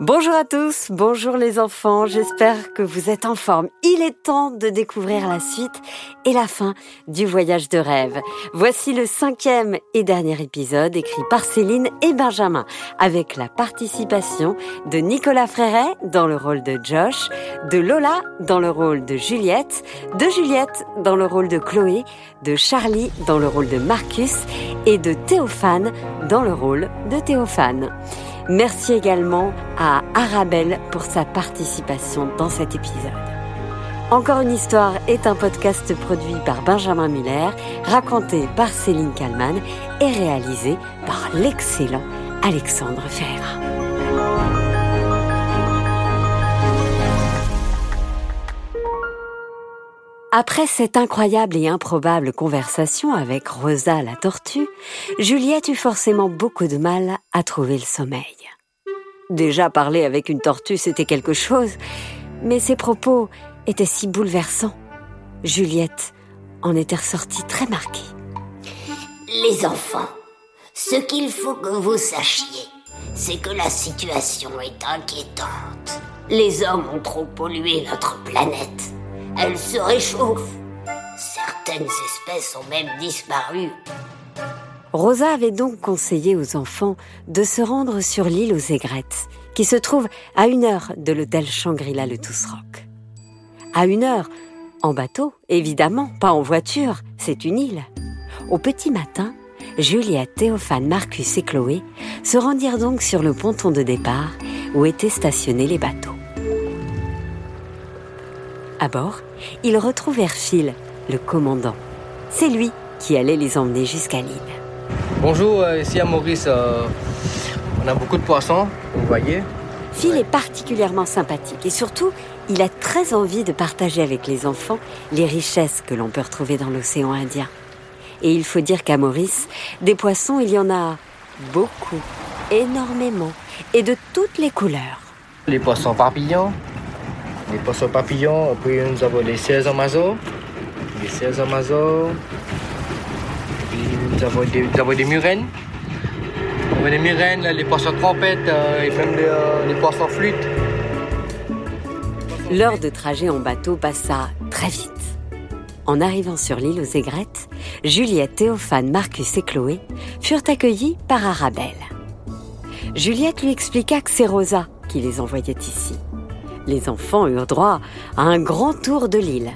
Bonjour à tous, bonjour les enfants, j'espère que vous êtes en forme. Il est temps de découvrir la suite et la fin du voyage de rêve. Voici le cinquième et dernier épisode écrit par Céline et Benjamin avec la participation de Nicolas Fréret dans le rôle de Josh, de Lola dans le rôle de Juliette, de Juliette dans le rôle de Chloé, de Charlie dans le rôle de Marcus et de Théophane dans le rôle de Théophane. Merci également à Arabelle pour sa participation dans cet épisode. Encore une histoire est un podcast produit par Benjamin Muller, raconté par Céline Kallmann et réalisé par l'excellent Alexandre Ferreira. Après cette incroyable et improbable conversation avec Rosa la tortue, Juliette eut forcément beaucoup de mal à trouver le sommeil. Déjà parler avec une tortue, c'était quelque chose, mais ses propos étaient si bouleversants. Juliette en était ressortie très marquée. Les enfants, ce qu'il faut que vous sachiez, c'est que la situation est inquiétante. Les hommes ont trop pollué notre planète elle se réchauffe. Certaines espèces ont même disparu. Rosa avait donc conseillé aux enfants de se rendre sur l'île aux aigrettes, qui se trouve à une heure de l'hôtel Shangri-La le Rock. À une heure, en bateau, évidemment, pas en voiture, c'est une île. Au petit matin, Juliette, Théophane, Marcus et Chloé se rendirent donc sur le ponton de départ où étaient stationnés les bateaux. À bord, ils retrouvèrent Phil, le commandant. C'est lui qui allait les emmener jusqu'à l'île. Bonjour, euh, ici à Maurice. Euh, on a beaucoup de poissons, vous voyez. Phil est particulièrement sympathique et surtout, il a très envie de partager avec les enfants les richesses que l'on peut retrouver dans l'océan Indien. Et il faut dire qu'à Maurice, des poissons, il y en a beaucoup, énormément, et de toutes les couleurs. Les poissons papillons, les poissons papillons. Puis nous avons les cerfs amazons. Les cerfs amazons. Puis nous avons des, nous avons des murènes. Des les poissons trompettes euh, et même les, euh, poissons flûtes. L'heure de trajet en bateau passa très vite. En arrivant sur l'île aux aigrettes, Juliette, Théophane, Marcus et Chloé furent accueillis par Arabelle. Juliette lui expliqua que c'est Rosa qui les envoyait ici les enfants eurent droit à un grand tour de l'île.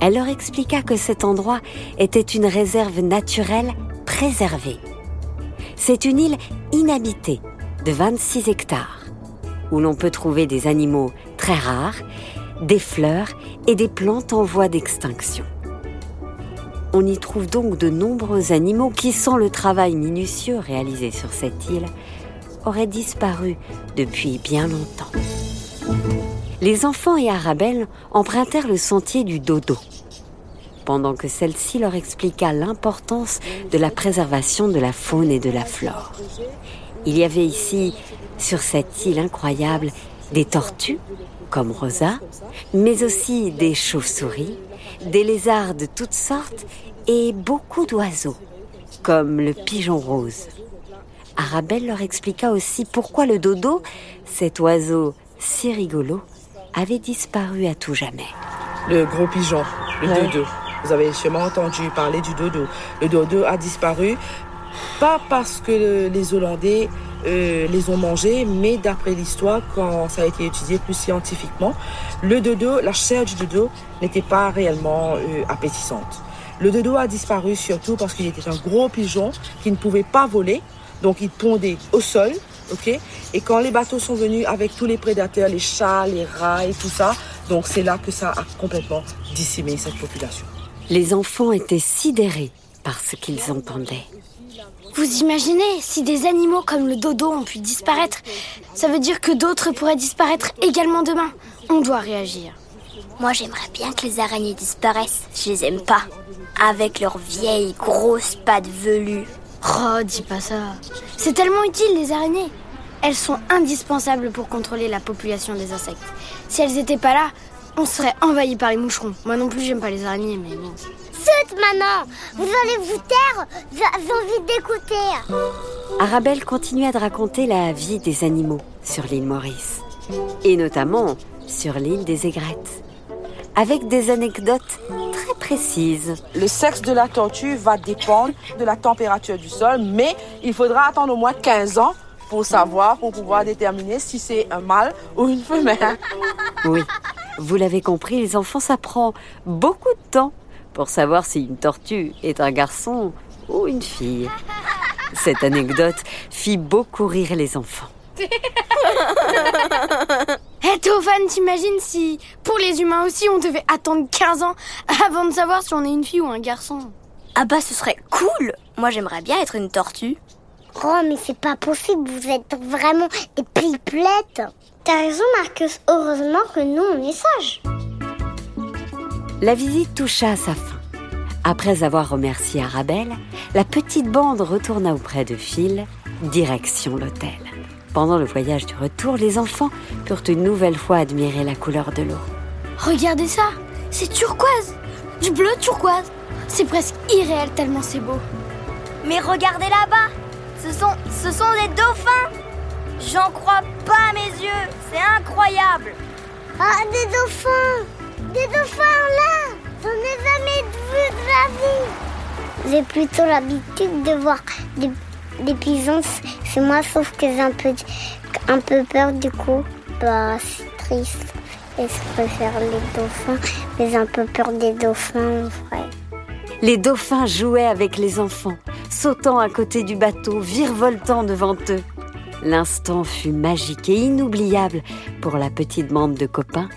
Elle leur expliqua que cet endroit était une réserve naturelle préservée. C'est une île inhabitée de 26 hectares, où l'on peut trouver des animaux très rares, des fleurs et des plantes en voie d'extinction. On y trouve donc de nombreux animaux qui, sans le travail minutieux réalisé sur cette île, auraient disparu depuis bien longtemps les enfants et Arabelle empruntèrent le sentier du dodo, pendant que celle-ci leur expliqua l'importance de la préservation de la faune et de la flore. Il y avait ici, sur cette île incroyable, des tortues, comme Rosa, mais aussi des chauves-souris, des lézards de toutes sortes et beaucoup d'oiseaux, comme le pigeon rose. Arabelle leur expliqua aussi pourquoi le dodo, cet oiseau si rigolo, avait disparu à tout jamais. Le gros pigeon, le dodo. Vous avez sûrement entendu parler du dodo. Le dodo a disparu, pas parce que les Hollandais euh, les ont mangés, mais d'après l'histoire, quand ça a été étudié plus scientifiquement, le dodo, la chair du dodo n'était pas réellement euh, appétissante. Le dodo a disparu surtout parce qu'il était un gros pigeon qui ne pouvait pas voler, donc il pondait au sol ok? Et quand les bateaux sont venus avec tous les prédateurs, les chats, les rats et tout ça, donc c'est là que ça a complètement dissimé cette population. Les enfants étaient sidérés par ce qu'ils entendaient. Vous imaginez, si des animaux comme le dodo ont pu disparaître, ça veut dire que d'autres pourraient disparaître également demain. On doit réagir. Moi, j'aimerais bien que les araignées disparaissent. Je les aime pas. Avec leurs vieilles grosses pattes velues. Oh, dis pas ça. C'est tellement utile, les araignées. Elles sont indispensables pour contrôler la population des insectes. Si elles n'étaient pas là, on serait envahi par les moucherons. Moi non plus, j'aime pas les araignées, mais bon. Saute, maman Vous allez vous taire? J'ai envie d'écouter Arabelle continuait de raconter la vie des animaux sur l'île Maurice, et notamment sur l'île des aigrettes, avec des anecdotes Le sexe de la tortue va dépendre de la température du sol, mais il faudra attendre au moins 15 ans pour savoir, pour pouvoir déterminer si c'est un mâle ou une femelle. Oui, vous l'avez compris, les enfants, ça prend beaucoup de temps pour savoir si une tortue est un garçon ou une fille. Cette anecdote fit beaucoup rire les enfants. Hé hey, Théophane, t'imagines si, pour les humains aussi, on devait attendre 15 ans avant de savoir si on est une fille ou un garçon? Ah bah ce serait cool Moi j'aimerais bien être une tortue. Oh mais c'est pas possible, vous êtes vraiment des pipelettes. T'as raison Marcus, heureusement que nous on est sages. La visite toucha à sa fin. Après avoir remercié Arabelle, la petite bande retourna auprès de Phil, direction l'hôtel. Pendant le voyage du retour, les enfants purent une nouvelle fois admirer la couleur de l'eau. Regardez ça, c'est turquoise, du bleu turquoise. C'est presque irréel tellement c'est beau. Mais regardez là-bas, ce sont, ce sont des dauphins. J'en crois pas à mes yeux, c'est incroyable. Ah, des dauphins, des dauphins là. J'en ai jamais vu de la vie. J'ai plutôt l'habitude de voir des, des pigeons. Moi, sauf que j'ai un peu, un peu peur du coup. Bah, c'est triste. Et je préfère les dauphins, mais j'ai un peu peur des dauphins en vrai. Les dauphins jouaient avec les enfants, sautant à côté du bateau, virevoltant devant eux. L'instant fut magique et inoubliable pour la petite bande de copains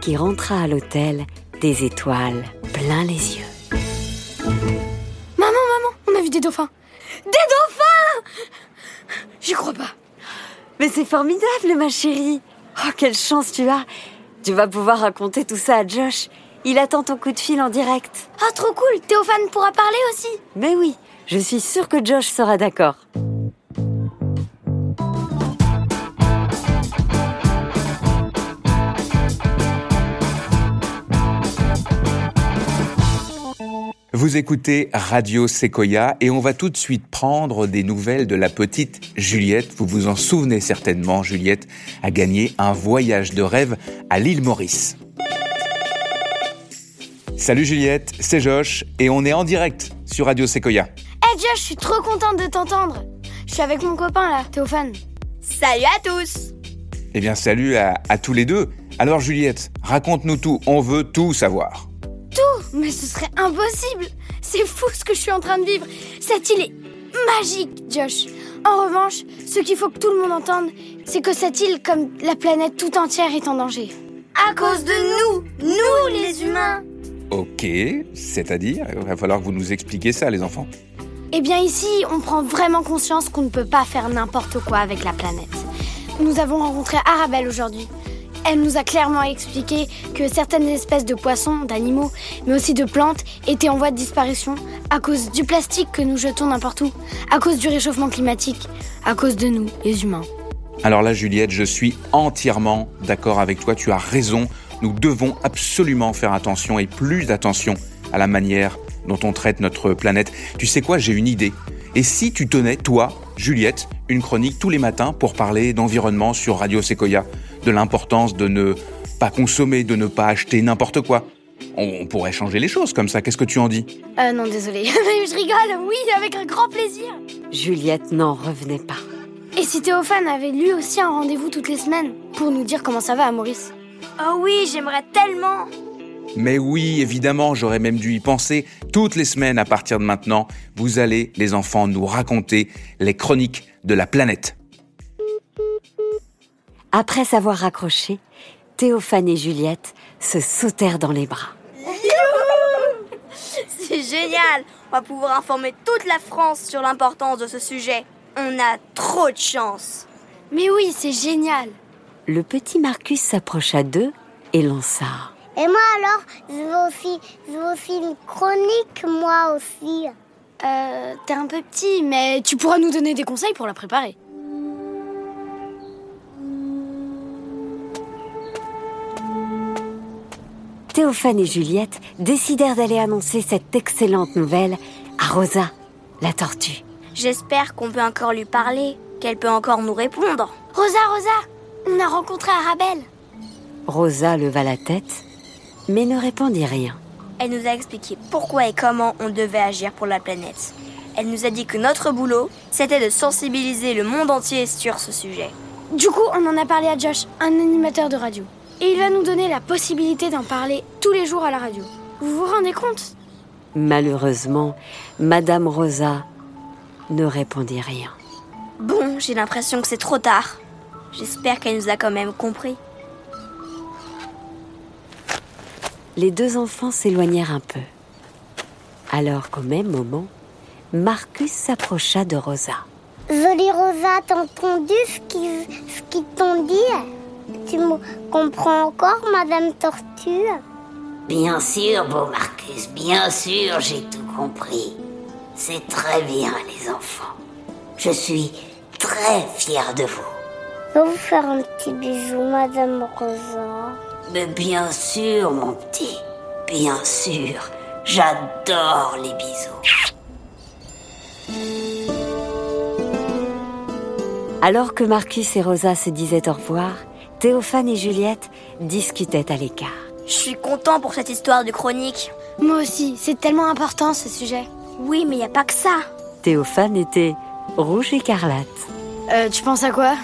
qui rentra à l'hôtel des étoiles plein les yeux. Maman, maman, on a vu des dauphins. Des dauphins J'y crois pas. Mais c'est formidable, ma chérie. Oh, quelle chance tu as. Tu vas pouvoir raconter tout ça à Josh. Il attend ton coup de fil en direct. Ah, trop cool. Théophane pourra parler aussi. Mais oui, je suis sûre que Josh sera d'accord. Vous écoutez Radio Sequoia et on va tout de suite prendre des nouvelles de la petite Juliette. Vous vous en souvenez certainement, Juliette a gagné un voyage de rêve à l'île Maurice. Salut Juliette, c'est Josh et on est en direct sur Radio Sequoia. Hey Josh, je suis trop contente de t'entendre. Je suis avec mon copain là, Théophane. Salut à tous Eh bien salut à, à tous les deux. Alors Juliette, raconte-nous tout, on veut tout savoir. Mais ce serait impossible C'est fou ce que je suis en train de vivre Cette île est magique, Josh En revanche, ce qu'il faut que tout le monde entende, c'est que cette île, comme la planète tout entière, est en danger. À cause de nous Nous, les humains Ok, c'est-à-dire Il va falloir que vous nous expliquiez ça, les enfants. Eh bien ici, on prend vraiment conscience qu'on ne peut pas faire n'importe quoi avec la planète. Nous avons rencontré Arabelle aujourd'hui. Elle nous a clairement expliqué que certaines espèces de poissons, d'animaux, mais aussi de plantes étaient en voie de disparition à cause du plastique que nous jetons n'importe où, à cause du réchauffement climatique, à cause de nous, les humains. Alors là, Juliette, je suis entièrement d'accord avec toi, tu as raison. Nous devons absolument faire attention et plus d'attention à la manière dont on traite notre planète. Tu sais quoi, j'ai une idée. Et si tu tenais, toi, Juliette, une chronique tous les matins pour parler d'environnement sur Radio Sequoia, de l'importance de ne pas consommer, de ne pas acheter n'importe quoi on pourrait changer les choses comme ça, qu'est-ce que tu en dis Euh non, désolé. je rigole, oui, avec un grand plaisir. Juliette n'en revenait pas. Et si Théophane avait lui aussi un rendez-vous toutes les semaines pour nous dire comment ça va à Maurice? Oh oui, j'aimerais tellement Mais oui, évidemment, j'aurais même dû y penser. Toutes les semaines à partir de maintenant, vous allez, les enfants, nous raconter les chroniques de la planète. Après s'avoir raccroché, Théophane et Juliette se sautèrent dans les bras. C'est génial On va pouvoir informer toute la France sur l'importance de ce sujet. On a trop de chance Mais oui, c'est génial Le petit Marcus s'approcha d'eux et lança. Et moi alors, je veux aussi, je veux aussi une chronique, moi aussi. Euh, t'es un peu petit, mais tu pourras nous donner des conseils pour la préparer. Théophane et Juliette décidèrent d'aller annoncer cette excellente nouvelle à Rosa, la tortue. J'espère qu'on peut encore lui parler, qu'elle peut encore nous répondre. Rosa, Rosa, on a rencontré Arabelle. Rosa leva la tête, mais ne répondit rien. Elle nous a expliqué pourquoi et comment on devait agir pour la planète. Elle nous a dit que notre boulot, c'était de sensibiliser le monde entier sur ce sujet. Du coup, on en a parlé à Josh, un animateur de radio. Et il va nous donner la possibilité d'en parler tous les jours à la radio. Vous vous rendez compte? Malheureusement, Madame Rosa ne répondit rien. Bon, j'ai l'impression que c'est trop tard. J'espère qu'elle nous a quand même compris. Les deux enfants s'éloignèrent un peu. Alors qu'au même moment, Marcus s'approcha de Rosa. Jolie Rosa, t'as entendu ce qu'ils ce qu'ils t'ont dit? Tu me comprends encore, Madame Tortue? Bien sûr, beau Marcus, bien sûr, j'ai tout compris. C'est très bien, les enfants. Je suis très fier de vous. Je vais vous faire un petit bisou, Madame Rosa. Mais bien sûr, mon petit, bien sûr. J'adore les bisous. Alors que Marcus et Rosa se disaient au revoir, Théophane et Juliette discutaient à l'écart. Je suis content pour cette histoire de chronique. Moi aussi, c'est tellement important ce sujet. Oui, mais il n'y a pas que ça. Théophane était rouge écarlate. Euh, tu penses à quoi?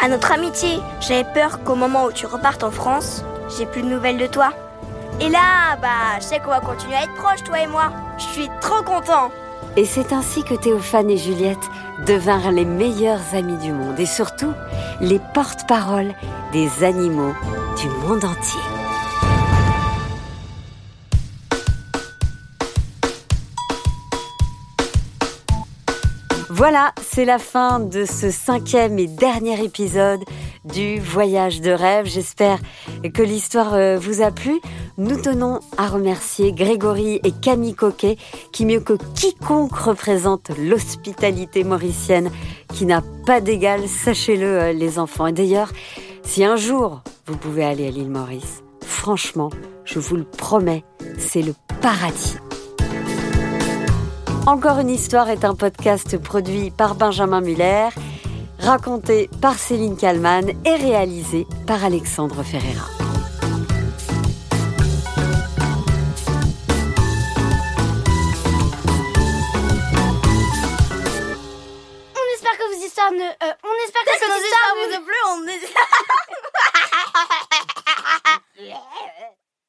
À notre amitié, j'avais peur qu'au moment où tu repartes en France, j'ai plus de nouvelles de toi. Et là, bah, je sais qu'on va continuer à être proches, toi et moi. Je suis trop content. Et c'est ainsi que Théophane et Juliette devinrent les meilleurs amis du monde et surtout les porte-paroles des animaux du monde entier. Voilà, c'est la fin de ce cinquième et dernier épisode du Voyage de rêve. J'espère que l'histoire euh, vous a plu. Nous tenons à remercier Grégory et Camille Coquet qui, mieux que quiconque, représentent l'hospitalité mauricienne qui n'a pas d'égal, sachez-le euh, les enfants. Et d'ailleurs, si un jour vous pouvez aller à l'île Maurice, franchement, je vous le promets, c'est le paradis. Encore une histoire est un podcast produit par Benjamin Muller, raconté par Céline Kallmann et réalisé par Alexandre Ferreira.